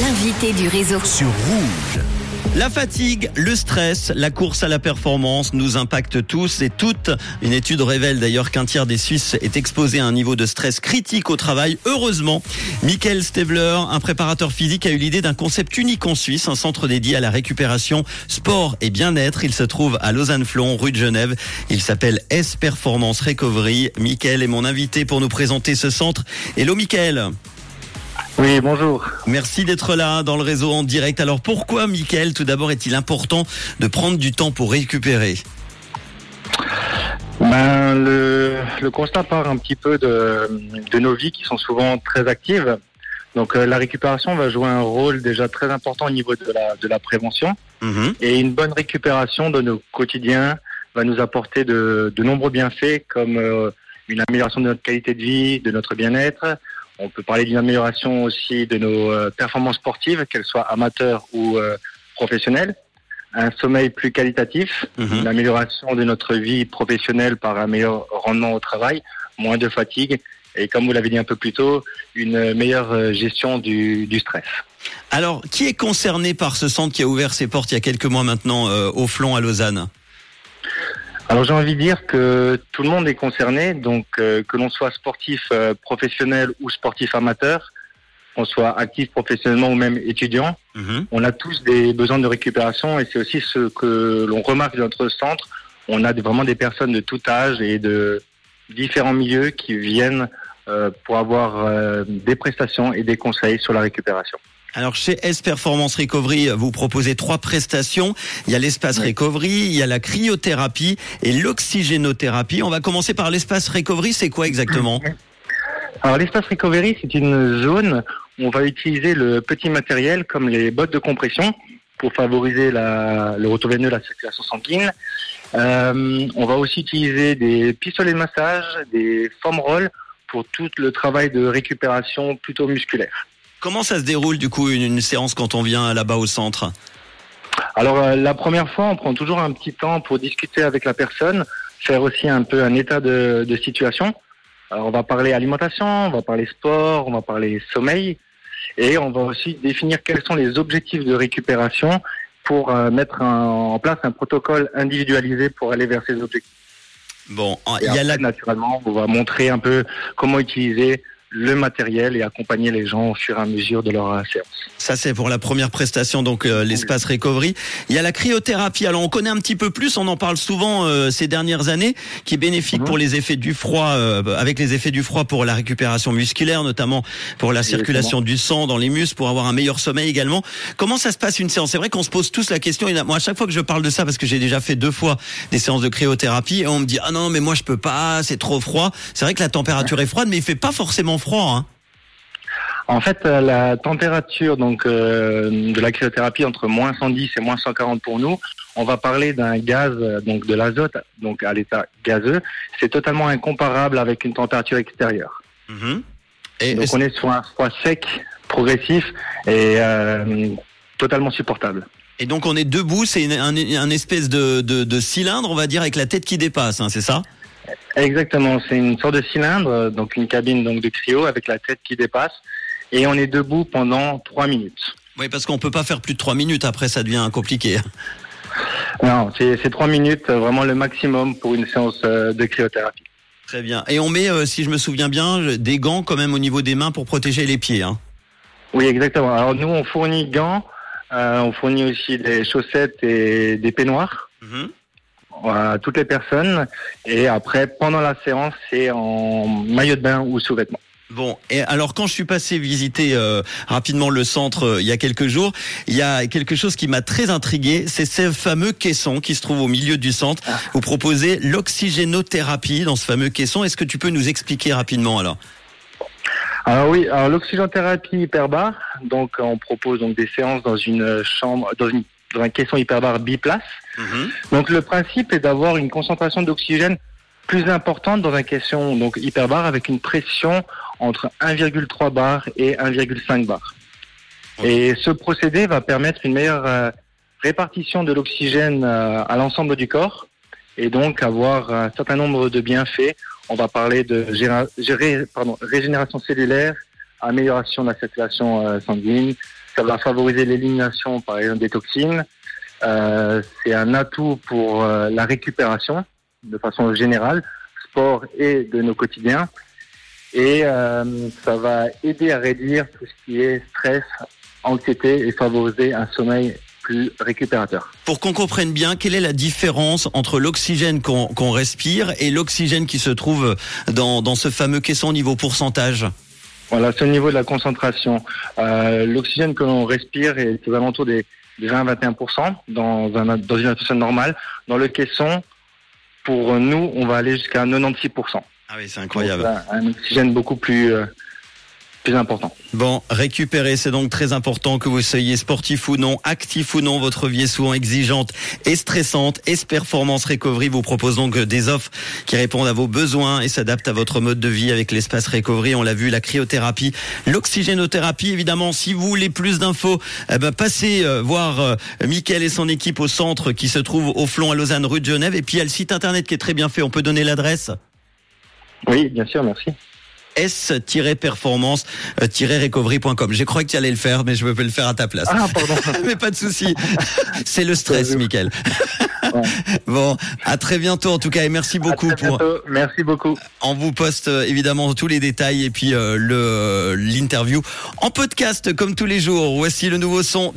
L'invité du réseau. Sur Rouge. La fatigue, le stress, la course à la performance nous impactent tous et toutes. Une étude révèle d'ailleurs qu'un tiers des Suisses est exposé à un niveau de stress critique au travail. Heureusement, Michael Stebler, un préparateur physique, a eu l'idée d'un concept unique en Suisse, un centre dédié à la récupération, sport et bien-être. Il se trouve à Lausanne-Flon, rue de Genève. Il s'appelle S Performance Recovery. Michael est mon invité pour nous présenter ce centre. Hello Michael. Oui, bonjour. Merci d'être là dans le réseau en direct. Alors pourquoi, Mickaël, tout d'abord, est-il important de prendre du temps pour récupérer? Ben, le, le, constat part un petit peu de, de, nos vies qui sont souvent très actives. Donc euh, la récupération va jouer un rôle déjà très important au niveau de la, de la prévention. Mhm. Et une bonne récupération de nos quotidiens va nous apporter de, de nombreux bienfaits comme euh, une amélioration de notre qualité de vie, de notre bien-être, on peut parler d'une amélioration aussi de nos euh, performances sportives, qu'elles soient amateurs ou euh, professionnelles. Un sommeil plus qualitatif, Mhm. une amélioration de notre vie professionnelle par un meilleur rendement au travail, moins de fatigue et comme vous l'avez dit un peu plus tôt, une meilleure euh, gestion du, du stress. Alors, qui est concerné par ce centre qui a ouvert ses portes il y a quelques mois maintenant euh, au Flon à Lausanne? Alors j'ai envie de dire que tout le monde est concerné, donc euh, que l'on soit sportif euh, professionnel ou sportif amateur, qu'on soit actif professionnellement ou même étudiant, Mhm. on a tous des besoins de récupération et c'est aussi ce que l'on remarque dans notre centre. On a vraiment des personnes de tout âge et de différents milieux qui viennent euh, pour avoir des prestations et des conseils sur la récupération. Alors chez S Performance Recovery, vous proposez trois prestations. Il y a l'espace Oui. recovery, il y a la cryothérapie et l'oxygénothérapie. On va commencer par l'espace recovery. C'est quoi exactement? Alors l'espace recovery, c'est une zone où on va utiliser le petit matériel comme les bottes de compression pour favoriser la, le retour veineux, la circulation sanguine. Euh, on va aussi utiliser des pistolets de massage, des foam rolls pour tout le travail de récupération plutôt musculaire. Comment ça se déroule du coup une, une séance quand on vient là-bas au centre Alors euh, la première fois, on prend toujours un petit temps pour discuter avec la personne, faire aussi un peu un état de, de situation. Alors, on va parler alimentation, on va parler sport, on va parler sommeil, et on va aussi définir quels sont les objectifs de récupération pour euh, mettre un- en place un protocole individualisé pour aller vers ces objectifs. Bon, il y a la naturellement, on va montrer un peu comment utiliser le matériel et accompagner les gens au fur et à mesure de leur séance. Ça, c'est pour la première prestation, donc euh, l'espace recovery. Il y a la cryothérapie. Alors, on connaît un petit peu plus, on en parle souvent euh, ces dernières années, qui est bénéfique pour les effets du froid, euh, avec les effets du froid pour la récupération musculaire, notamment pour la circulation du sang dans les muscles, pour avoir un meilleur sommeil également. Comment ça se passe une séance? C'est vrai qu'on se pose tous la question. et Moi, à chaque fois que je parle de ça, parce que j'ai déjà fait deux fois des séances de cryothérapie, et on me dit ah non, mais moi je peux pas, c'est trop froid. C'est vrai que la température est froide, mais il fait pas forcément froid. Hein. En fait, euh, la température donc euh, de la cryothérapie entre moins 110 et moins 140 pour nous, on va parler d'un gaz euh, donc de l'azote donc à l'état gazeux. C'est totalement incomparable avec une température extérieure. Mhm. Et Donc on est sur un froid sec, progressif et euh, totalement supportable. Et donc on est debout, c'est un, un espèce de, de, de cylindre, on va dire, avec la tête qui dépasse, hein, c'est ça? Exactement, c'est une sorte de cylindre, donc une cabine donc de cryo avec la tête qui dépasse et on est debout pendant trois minutes. Oui, parce qu'on peut pas faire plus de trois minutes, après ça devient compliqué. Non, c'est trois minutes, vraiment le maximum pour une séance euh, de cryothérapie. Très bien. Et on met, euh, si je me souviens bien, des gants quand même au niveau des mains pour protéger les pieds. Hein. Oui, exactement. Alors nous, on fournit gants, euh, on fournit aussi des chaussettes et des peignoirs Mhm. À toutes les personnes. Et après, pendant la séance, c'est en maillot de bain ou sous-vêtements. Bon, et alors quand je suis passé visiter euh, rapidement le centre euh, il y a quelques jours, il y a quelque chose qui m'a très intrigué, c'est ce fameux caisson qui se trouve au milieu du centre. Ah. Vous proposez l'oxygénothérapie dans ce fameux caisson. Est-ce que tu peux nous expliquer rapidement alors Alors oui, alors l'oxygénothérapie hyperbar, donc on propose donc des séances dans une chambre, dans une dans un caisson hyperbar biplace. Mhm. Donc le principe est d'avoir une concentration d'oxygène plus importante dans un caisson donc hyperbar avec une pression entre 1,3 bar et 1,5 bar. Et ce procédé va permettre une meilleure euh, répartition de l'oxygène euh, à l'ensemble du corps et donc avoir un certain nombre de bienfaits. On va parler de géré- pardon, régénération cellulaire, amélioration de la circulation euh, sanguine. Ça va favoriser l'élimination, par exemple, des toxines. Euh, c'est un atout pour euh, la récupération de façon générale, sport et de nos quotidiens. Et euh, ça va aider à réduire tout ce qui est stress, anxiété et favoriser un sommeil plus récupérateur. Pour qu'on comprenne bien, quelle est la différence entre l'oxygène qu'on qu'on respire et l'oxygène qui se trouve dans, dans ce fameux caisson au niveau pourcentage? Voilà, c'est au niveau de la concentration. Euh, L'oxygène que l'on respire est aux alentours des, des 20 à 21% dans, un, dans une personne normale. Dans le caisson, pour nous, on va aller jusqu'à 96%. Ah oui, c'est incroyable. Donc, un, un oxygène beaucoup plus, euh, plus important. Bon, récupérer, c'est donc très important que vous soyez sportif ou non, actif ou non, votre vie est souvent exigeante et stressante. S Performance Recovery vous propose donc des offres qui répondent à vos besoins et s'adaptent à votre mode de vie avec l'espace Recovery. On l'a vu, la cryothérapie, l'oxygénothérapie, évidemment. Si vous voulez plus d'infos, eh ben, passez euh, voir euh, Mickaël et son équipe au centre qui se trouve au Flon à Lausanne, rue de Genève. Et puis, il y a le site internet qui est très bien fait. On peut donner l'adresse? Oui, bien sûr, merci. s-performance-recovery.com. J'ai cru que tu allais le faire, mais je peux le faire à ta place. Ah, pardon. mais pas de souci. C'est le stress. Ouais. Bon, à très bientôt en tout cas et merci beaucoup À très pour. Merci beaucoup. On vous poste euh, évidemment tous les détails et puis euh, le l'interview en podcast comme tous les jours. Voici le nouveau son.